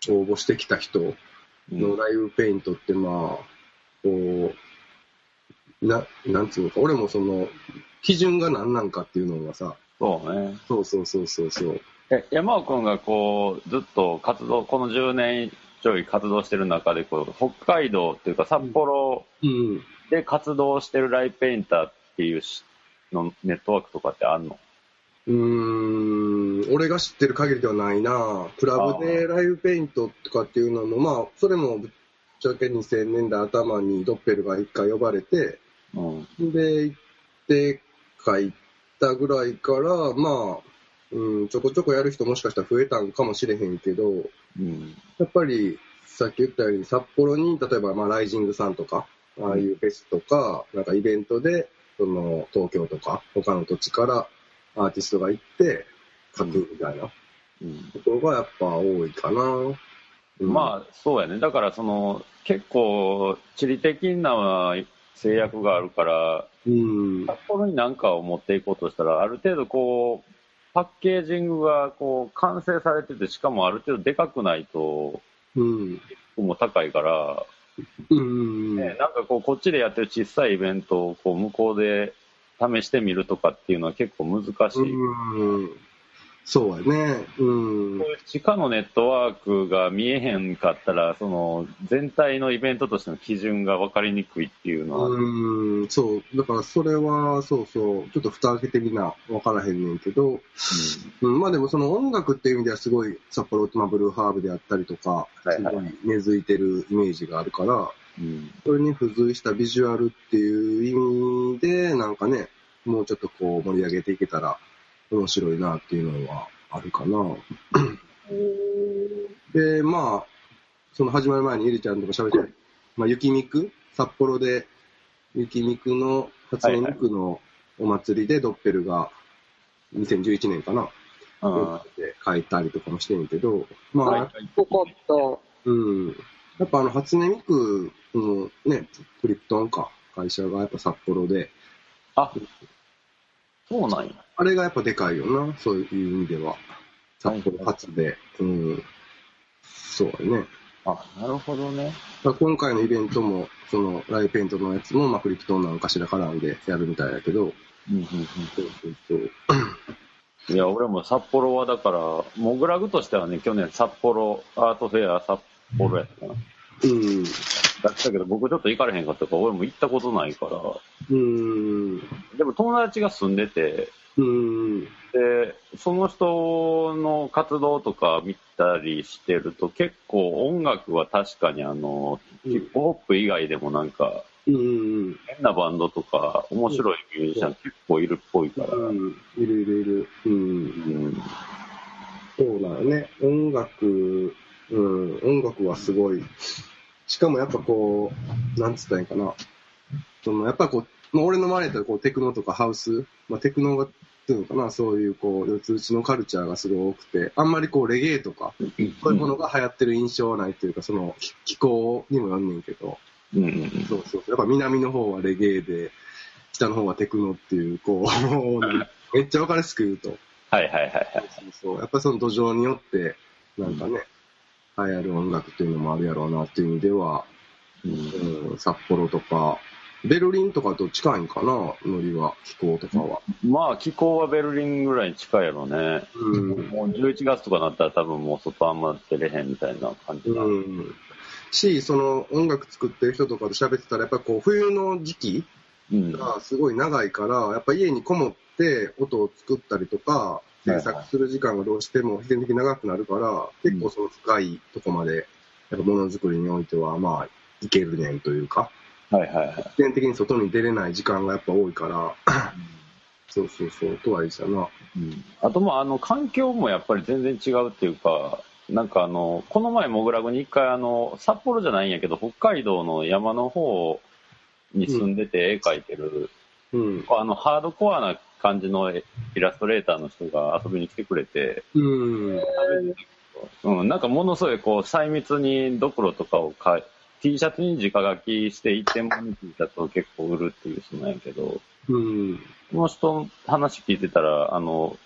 う、応募してきた人うんのライブペイントって、まあ、こう、な、なんつうのか、俺もその、基準が何なんかっていうのがさ、そうね。そうそうそうそうそう。え、山尾君がこう、ずっと活動、この10年ちょい活動してる中で、こう、北海道っていうか札幌うん。で活動してるライブペインターっていうしのネットワークとかってあんの？うーん、俺が知ってる限りではないな。クラブでライブペイントとかっていうのも、まあ、それもぶっちゃけ2000年代頭にドッペルが一回呼ばれて、うん。で、行って書いたぐらいから、まあ、うん、ちょこちょこやる人もしかしたら増えたんかもしれへんけど、うん。やっぱり、さっき言ったように、札幌に、例えば、まあ、ライジングさんとか、ああいうフェスとか、なんかイベントで、その、東京とか、他の土地からアーティストが行って、書くみたいなうん。ところがやっぱ多いかな。うんまあ、そうやね。だから、その、結構、地理的な制約があるから、うん。札幌に何かを持っていこうとしたら、ある程度こう、パッケージングがこう完成されてて、しかもある程度でかくないと、うん。も高いから、うん。ね、なんかこう、こっちでやってる小さいイベントをこう向こうで試してみるとかっていうのは結構難しい。うん。そうやね。うん。地下のネットワークが見えへんかったら、その全体のイベントとしての基準が分かりにくいっていうのは、うん、そう。だからそれは、そうそう、ちょっと蓋開けてみな、わからへんねんけど、うん、まあでもその音楽っていう意味ではすごい札幌とまあブルーハーブであったりとか、すごい根付いてるイメージがあるから、うん。それに付随したビジュアルっていう意味で、なんかね、もうちょっとこう盛り上げていけたら面白いなっていうのはあるかな。で、まあ、その始まる前にゆりちゃんとか喋ってた、まあ、雪みく札幌で、雪みくの、初音ミクのお祭りでドッペルが2011年かな、うんで書いたりとかもしてんけど、まあ、はいここと、うん。やっぱあの、初音ミクのね、クリプトンか、会社がやっぱ札幌で、あそうなんや。あれがやっぱでかいよな、そういう意味では。札幌初で。うん。そうやね。あ、なるほどね。今回のイベントも、その、ライブペイントのやつも、まあ、クリプトンなんかしら絡んでやるみたいだけど、うんうんそうそうそう。うん、いや、俺も札幌はだから、モグラグとしてはね、去年札幌アートフェア札幌やったかな。うん。だったけど、僕ちょっと行かれへんかったから、俺も行ったことないから。うん。でも友達が住んでて、うん。で、その人の活動とか見たりしてると、結構音楽は確かにあの、うんヒップホップ以外でもなんか、うん。変なバンドとか、面白いミュージシャン結構いるっぽいから。うん。いるいるいる。うん。うん。そうだよね。音楽、うん、音楽はすごい。しかもやっぱこう、なんつったらいかな。そのやっぱこう、まあ、俺の周りだったらこうテクノとかハウス、まあ、テクノが、っていうのかな、そういうこう、四つ打ちのカルチャーがすごい多くて、あんまりこうレゲエとか、そういうものが流行ってる印象はないっていうか、その気気候にもなんねんけど、うんうんうん。そうそう。やっぱ南の方はレゲエで、北の方はテクノっていう、こう、[laughs] めっちゃわかりやすく言うと、はいはいはいはい。そうそう。やっぱその土壌によって、なんかね、流行る音楽っていうのもあるやろうなっていう意味では、うんうん、札幌とか、ベルリンとかと近いんかな、ノリは、気候とかは。まあ、気候はベルリンぐらいに近いやろね。うん。もう11月とかなったら多分もう外あんま出れへんみたいな感じな。うん。し、その音楽作ってる人とかと喋ってたら、やっぱこう、冬の時期うん。がすごい長いから、やっぱ家にこもって音を作ったりとか、制作する時間がどうしても必然的に長くなるから、結構その深いとこまで、やっぱものづくりにおいては、まあ、いけるねんというか、はいはいはい。必然的に外に出れない時間がやっぱ多いから、そうそうそう、とはいえさな。うんあとまあ、あの、環境もやっぱり全然違うっていうか、なんかあの、この前モグラグに一回あの、札幌じゃないんやけど、北海道の山の方に住んでて絵描いてる、うん。あの、ハードコアな感じのイラストレーターの人が遊びに来てくれて、うん。うん、なんかものすごいこう細密にドクロとかをか T シャツに直書きして一点物の T シャツを結構売るっていう人なんやけど、うん。この人の話聞いてたら、あの、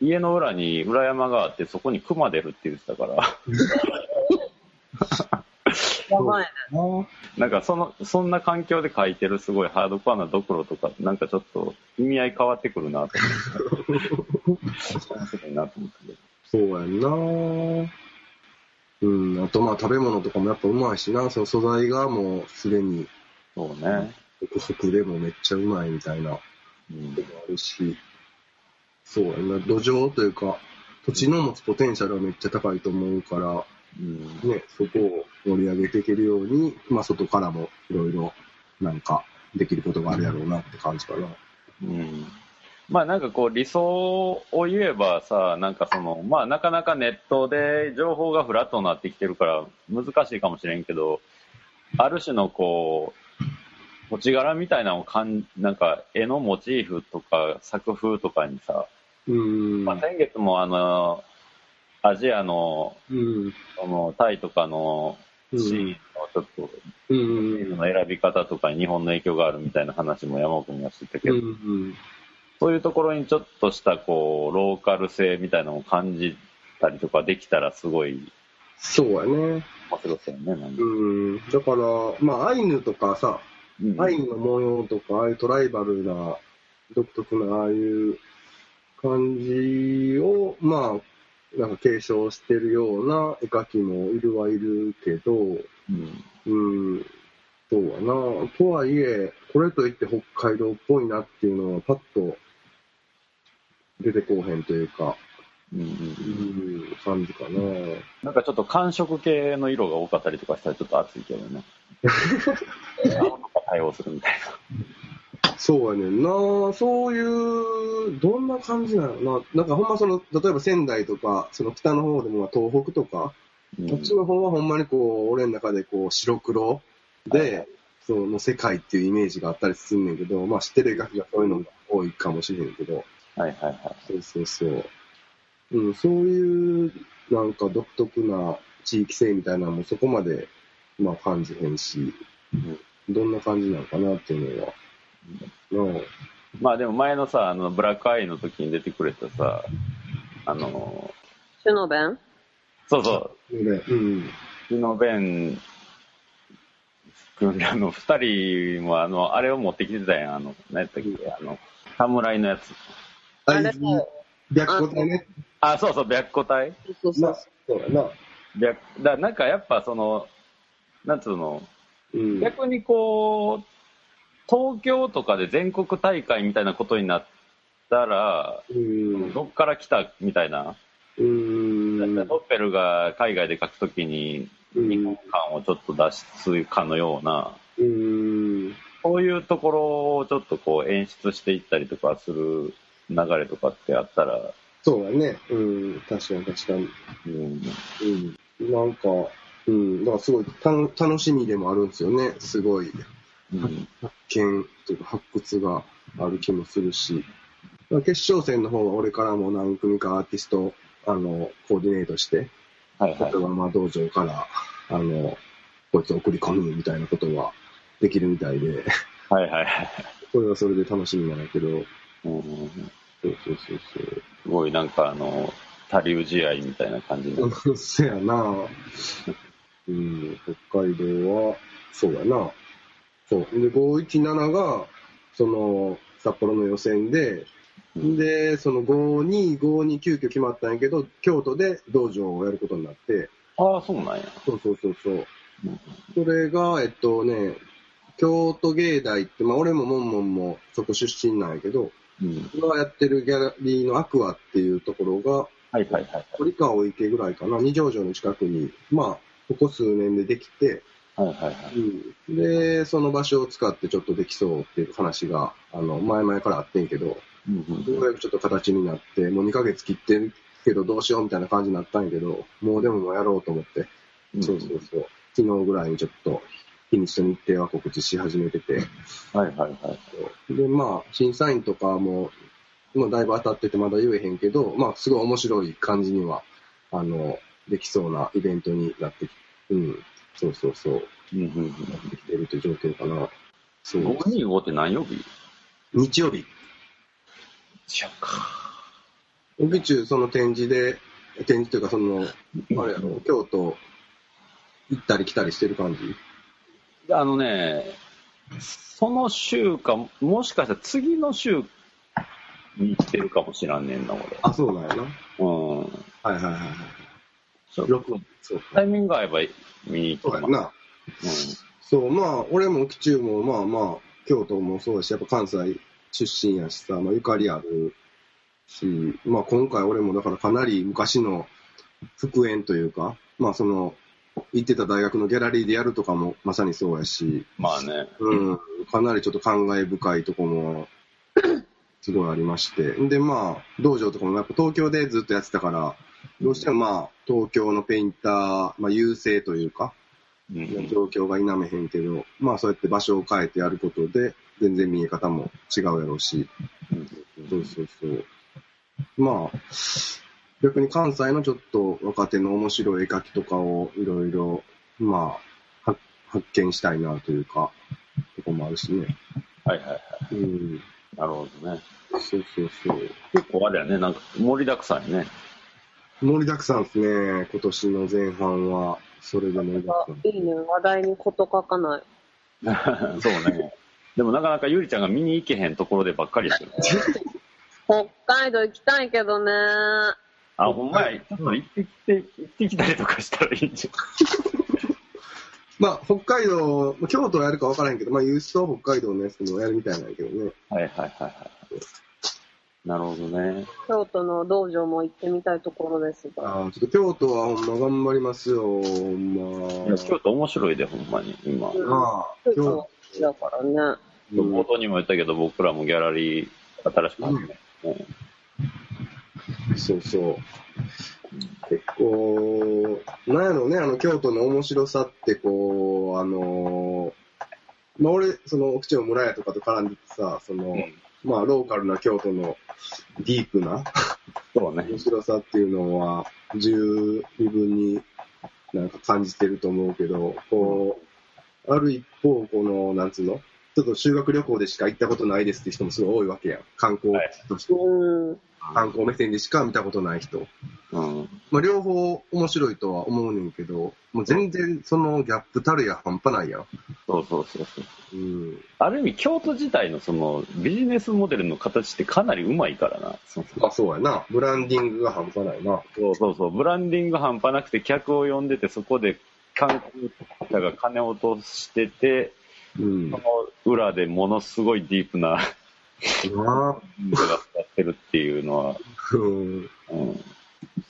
家の裏に裏山があってそこに熊出るって言ってたから、[laughs] やばいね。なんかその、そんな環境で描いてるすごいハードコアなドクロとか、なんかちょっと意味合い変わってくるなと思って。[laughs] 面白いなと思ったけど。そうやんなうん。あとまあ食べ物とかもやっぱうまいしな、その素材がもうすでに、そうね。独特でもめっちゃうまいみたいな。うんのもあるし、そうやな、土壌というか、土地の持つポテンシャルはめっちゃ高いと思うから、うんね、そこを盛り上げていけるように、まあ外からもいろいろなんかできることがあるやろうなって感じかな。うんまあなんかこう理想を言えばさ、なんかその、まあなかなかネットで情報がフラットになってきてるから難しいかもしれんけど、ある種のこう、土地柄みたいなのをかん、なんか絵のモチーフとか作風とかにさ、うん。まあ先月もあの、アジアの、うん。そのタイとかのシーンのちょっと、うん。の選び方とかに日本の影響があるみたいな話も山奥にはしてたけど、うん。そういうところにちょっとしたこうローカル性みたいなのを感じたりとかできたらすごいそうやね。面白そうよね。うん。だから、まあアイヌとかさ、うんアイヌの模様とか、ああいうトライバルな、独特なああいう感じを、まあ、なんか継承してるような絵描きもいるはいるけど、うん。うん、そうやな。とはいえ、これといって北海道っぽいなっていうのはパッと出てこうへんというか、うんうんう、ん、感じかな。なんかちょっと寒色系の色が多かったりとかしたらちょっと暑いけどね。青とか対応するみたいそうやねんな。そういう、どんな感じなのな。なんかほんまその、例えば仙台とか、その北の方でもまあ東北とか、な。こっちの方はほんまにこう、俺の中でこう、白黒で、その世界っていうイメージがあったりすんねんけど、まあ知ってる絵描きがそういうのが多いかもしれんけど、はいはいはい。そうそうそう。うん、そういう、なんか独特な地域性みたいなのもそこまで、まあ感じへんし、どんな感じなのかなっていうのは。なあまあでも前のさ、あの、ブラックアイの時に出てくれたさ、あの、シュノベン？そうそう、で、うん。うちのベン君、あの、二人もあの、あれを持ってきてたやん、あの、何やったっけ、あの、侍のやつ。あれあいつ、白虎隊ね。あ、そうそう、白虎隊そうそうまあ、そうやな。白だなんかやっぱその、なんつうの、うん。逆にこう、東京とかで全国大会みたいなことになったら、うん。どっから来たみたいな、うん。ドッペルが海外で書くときに、うん日本感をちょっと出すかのような、うん。そういうところをちょっとこう演出していったりとかする流れとかってあったら、そうだね。うん。確かに確かに。うん、うん。なんか、うん。だからすごいたの楽しみでもあるんですよね。すごいうん、発見というか発掘がある気もするし。まあ決勝戦の方は俺からも何組かアーティスト、あの、コーディネートして、はいはい例え。ばまあ道場から、あの、こいつを送り込むみたいなことはできるみたいで、はいはいはい。[laughs] それはそれで楽しみなんだけど、うん、そうそうそうすごいなんかあの、他流試合みたいな感じの。そう。せやなうん、北海道は、そうやな。そう。で、517が、その、札幌の予選で、うんで、その525に急遽決まったんやけど、京都で道場をやることになって、ああ、そうなんや。そうそうそうそう。うんそれが、えっとね、京都芸大って、まあ俺もモンモンもそこ出身なんやけど、うん。今やってるギャラリーのアクアっていうところが、はいはいはい堀川お池ぐらいかな、二条城の近くに、まあ、ここ数年でできて、はい。はいはいはい。で、その場所を使ってちょっとできそうっていう話が、あの、前々からあってんけど、うんようやくちょっと形になって、もう2ヶ月切ってるけどどうしようみたいな感じになったんやけど、もうでももうやろうと思って、うんそうそうそう。昨日ぐらいにちょっと、日にちと日程は告知し始めてて、はいはいはい。で、まあ、審査員とかも、もうだいぶ当たっててまだ言えへんけど、まあ、すごい面白い感じには、あの、できそうなイベントになってきうん、そうそうそう、うんうんうん。なってきてるという状況かな。そう。525って何曜日日曜日。違うか。帯中、その展示で、展示というか、その、あれやろ、京都行ったり来たりしてる感じ？あのね、その週か、もしかしたら次の週に行ってるかもしらんねんな、俺。あ、そうなんやな。うん。はいはいはいはい。そう録音。そうか。タイミング合えば見に行そうやってます。な。そう、まあ、俺も紀中も、まあまあ、京都もそうだし、やっぱ関西出身やしさ、まあ、ゆかりあるし、まあ、今回俺もだからかなり昔の復縁というか、まあ、その、行ってた大学のギャラリーでやるとかもまさにそうやし、まあね。うん、かなりちょっと感慨深いとこも、[coughs] すごいありまして。で、まあ、道場とかもやっぱ東京でずっとやってたから、どうしてもまあ、東京のペインター、まあ、優勢というか、うんうん状況が否めへんけど、まあそうやって場所を変えてやることで、全然見え方も違うやろうし、そうそうそう。まあ、逆に関西のちょっと若手の面白い絵描きとかをいろいろ、まあ、は発見したいなというか、とこもあるしね。はいはいはい。うん。なるほどね。そうそうそう。結構あれやね、なんか盛りだくさんやね。盛りだくさんですね、今年の前半は。それで盛りだくさん。いいね。話題にこと書かない。[laughs] そうね。でもなかなかゆりちゃんが見に行けへんところでばっかりやけどね。[laughs] 北海道行きたいけどね。あ、ほんまや、ちょっと行ってきて、行ってきたりとかしたらいいんじ [laughs] まあ、北海道、まあ京都はやるか分からへんけど、まあ、ユースと北海道のやつもやるみたいなんやけどね。ゃん。はいはいはいはい。なるほどね。京都の道場も行ってみたいところですが。ああ、ちょっと京都はほんま頑張りますよ、ほんま。いや、京都面白いで、ほんまに、今。うんまあ、京京都だからね。冒頭にも言ったけど、僕らもギャラリー新しく始めて、そうそう。結構、なんやろうね、あの、京都の面白さって、こう、あのまあ、俺、その、奥地の村屋とかと絡んでてさ、その、うんまあ、ローカルな京都のディープなそうね。面白さっていうのは、十二分になんか感じてると思うけど、こう、ある一方、この、なんつうの？ちょっと修学旅行でしか行ったことないですって人もすごい多いわけやん。観光として、うん。観光目線でしか見たことない人。うん。まあ、両方面白いとは思うねんけど、もう全然そのギャップたるや半端ないやん。そうそうそうそう。うん。ある意味、京都自体のそのビジネスモデルの形ってかなりうまいからな。そうあ、そうやな。ブランディングが半端ないな。そうそうそう。ブランディング半端なくて客を呼んでて、そこで観光者が金を落としてて、うん。その裏でものすごいディープなな文化がやってるっていうのは。うん。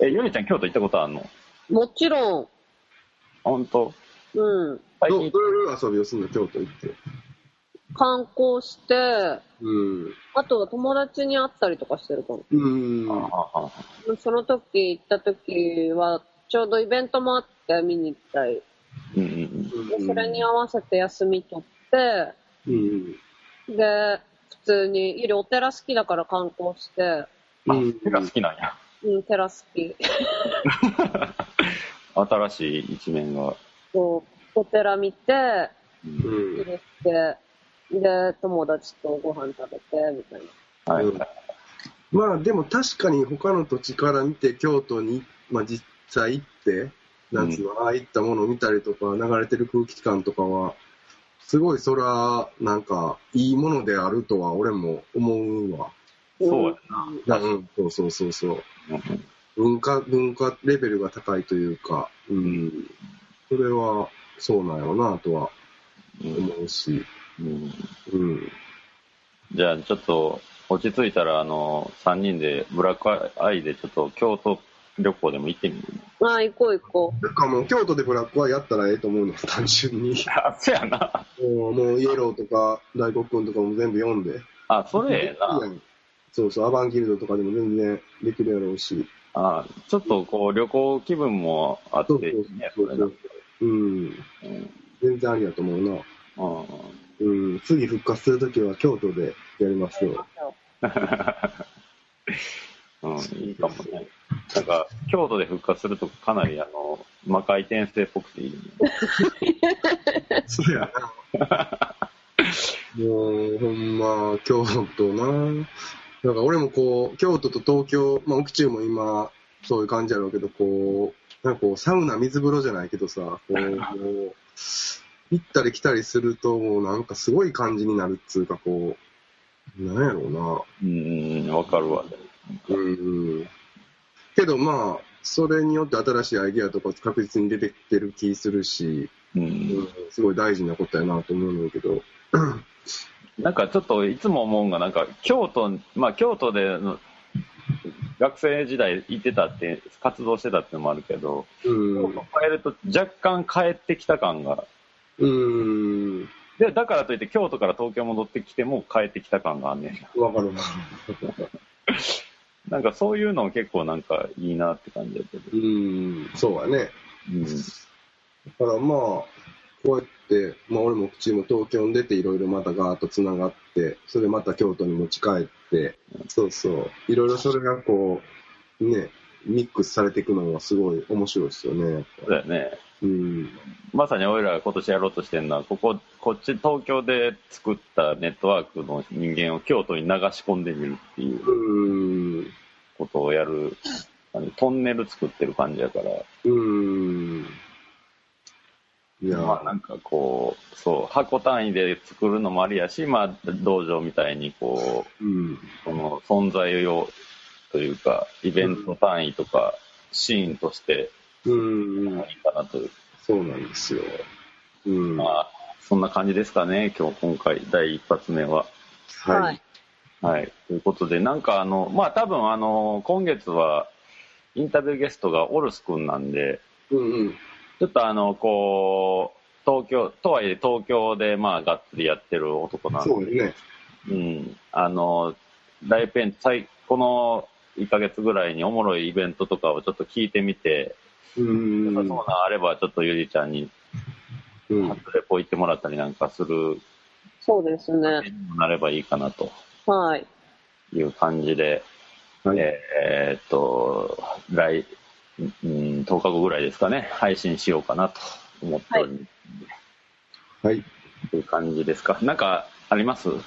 え、ヨネちゃん。京都行ったことあるのもちろん、本当うん。どう最近どういう遊びをするの京都行って。観光して、うん。あとは友達に会ったりとかしてるかも。うん。その時行った時は、ちょうどイベントもあって見に行ったり。うん。うん。でそれに合わせて休み取って、うん。で、普通に、ゆりお寺好きだから観光して、うん。あ、手が好きなんや。うん、寺好き。[laughs] 新しい一面が。そう、お寺見て、うんうん入れて、で、友達とご飯食べて、みたいな。はい、うんまあでも確かに他の土地から見て京都に、まあ実際行って、なんつうの、ああいったものを見たりとか、流れてる空気感とかは、すごいそら、なんか、いいものであるとは俺も思うわ。そうやな。うん、そうそうそうそう。うん文化、文化レベルが高いというか、うん。それは、そうなんやろうなとはうん思うし、うんうん。じゃあちょっと落ち着いたらあの3人でブラックアイでちょっと京都旅行でも行ってみる？ああ、行こう行こなんかもう京都でブラックはやったらええと思うの、単純に。あそやなもうもうイエローとか大黒君とかも全部読んで。あそれええなそうそう、アバンギルドとかでも全然できるやろうし。あちょっとこう旅行気分もあっそうていいねそれなそうそう。うん。うん全然ありやと思うな。うんうん。次復活するときは京都でやりますよ。[laughs] うん、いいかもね。なんか、京都で復活するとかなり、あの、魔界転生っぽくていいね。そうやな。[laughs] もう、ほんま、京都な。なんか俺もこう、京都と東京、まあ、奥中も今、そういう感じやろうけど、こう、なんかこう、サウナ水風呂じゃないけどさ、こう、もう行ったり来たりすると、もうなんかすごい感じになるっつうか、こう、なんやろうな。うん、わかるわ。うん。けどまあ、それによって新しいアイディアとか確実に出てきてる気するし、う。うんん、すごい大事なことやなと思うんだけど。なんかちょっといつも思うんが、なんか京都、まあ京都での学生時代行ってたって、活動してたってのもあるけど、うん。京都帰ると若干帰ってきた感が、うん。で、だからといって京都から東京戻ってきても帰ってきた感があんねんな。わかるな。なんかそういうの結構なんかいいなって感じだけど。うん。そうやね。うん。だからまあ、こうやって、まあ俺も口も東京に出ていろいろまたガーッと繋がって、それでまた京都に持ち帰って、そうそう。いろいろそれがこう、ね、ミックスされていくのはすごい面白いですよね。そうだよね。うん。まさに俺らが今年やろうとしてるのは、ここ、こっち東京で作ったネットワークの人間を京都に流し込んでみるっていううん。ことをやる、あのトンネル作ってる感じやから、うん。いやまあなんかこう、そう、箱単位で作るのもありやし、まあ道場みたいにこう、うん。その存在をというか、イベント単位とか、シーンとしてうん。いいかなという。そうなんですよ。うん。まあ、そんな感じですかね、今日、今回、第一発目は。はい。はい。ということで、なんかあの、まあ多分あの、今月は、インタビューゲストがオルス君なんで、うんうん。ちょっとあの、こう、東京、とはいえ東京でまあがっつりやってる男なんで、そうですね。うん。あの、大ペン、最、この1ヶ月ぐらいにおもろいイベントとかをちょっと聞いてみて、うん。そうなんあればちょっとゆりちゃんにうん。初レポ行ってもらったりなんかする、そうですね。なればいいかなとはい。いう感じで、はいえーっと、来、うん、10日後ぐらいですかね、配信しようかなと思っております。はい。という感じですか。なんかあります？うん。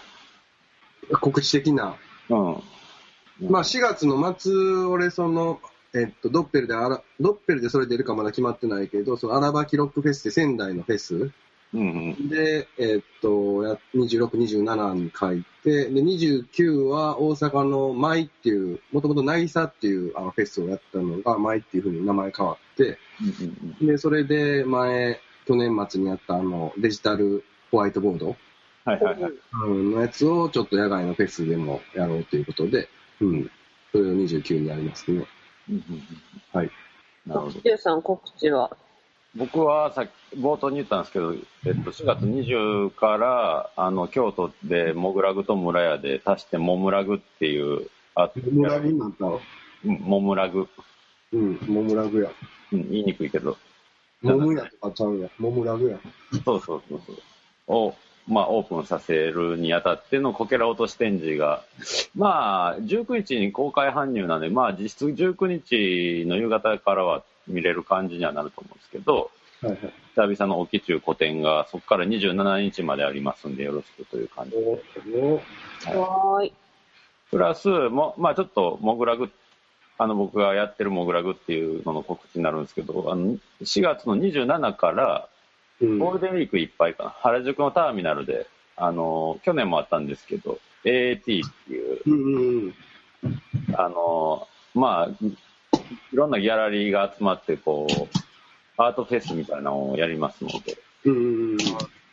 告知的な。まあ4月の末、俺その、えっと、ドッペルであら、ドッペルでそれ出るかまだ決まってないけど、その荒ばきロックフェスって仙台のフェスうんうん。で、えっと、や26、27に書いて、で、29は大阪の舞っていう、もともと渚っていうあのフェスをやったのが舞っていうふうに名前変わって、うんうんで、それで前、去年末にやったあのデジタルホワイトボード、はいはいはい。うん、のやつをちょっと野外のフェスでもやろうということで、うん。それを29にやりますね。うんうんうんはい。なるほど。さん告知は？僕はさっき冒頭に言ったんですけど、えっと、4月20からあの京都でモグラグと村屋で足してモムラグっていうあモラグになったモムラグ、うん、モムラグや。うん、言いにくいけどモムヤとかちゃうや。モムラグや。そうそうそうそうを、まあ、オープンさせるにあたってのこけら落とし展示がまあ19日に公開搬入なんでまあ実質19日の夕方からは見れる感じにはなると思うんですけどはいはい。久々の沖中古典がそこから27日までありますんでよろしくという感じでおおはーい。プラス、もまあちょっと、モグラグ、あの、僕がやってるモグラグっていうのの告知になるんですけど、あの、4月の27から、うん。ゴールデンウィークいっぱいかな、原宿のターミナルで、あの、去年もあったんですけど、AAT っていう、うんうんうん。あの、まあ、いろんなギャラリーが集まって、こう、アートフェスみたいなのをやりますので、うん。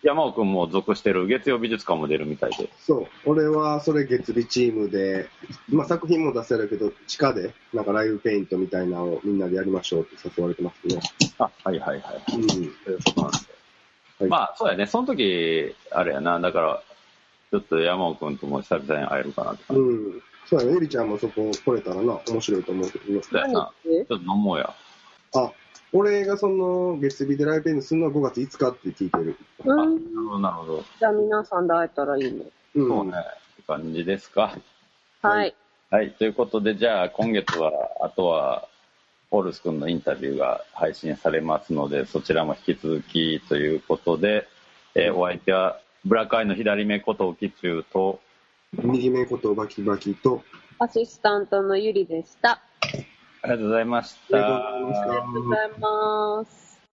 山尾くんも属してる月曜美術館も出るみたいで、そう。俺はそれ月日チームで、まあ作品も出せるけど、地下で、なんかライブペイントみたいなのをみんなでやりましょうって誘われてますね。あ、はいはいはい。うん。ということなんで。はいまあ、そうやね。その時、あれやな。だから、ちょっと山尾くんとも久々に会えるかなって感じ。うん。そうやね。エリちゃんもそこ来れたらな、面白いと思うけどね。そうやな。ちょっと飲もうや。あ、俺がその月日でライブペイントするのは5月5日って聞いてる。うん。なるほど、なるほど。じゃあ皆さんで会えたらいいね。うん。そうね。って感じですか。はい。はい。ということで、じゃあ、今月は、あとは、オールス君のインタビューが配信されますので、そちらも引き続きということで、えーお相手は、ブラックアイの左目こと沖中と、右目ことバキバキと、アシスタントのゆりでした。ありがとうございましありがとうございましたた。ありがとうございます。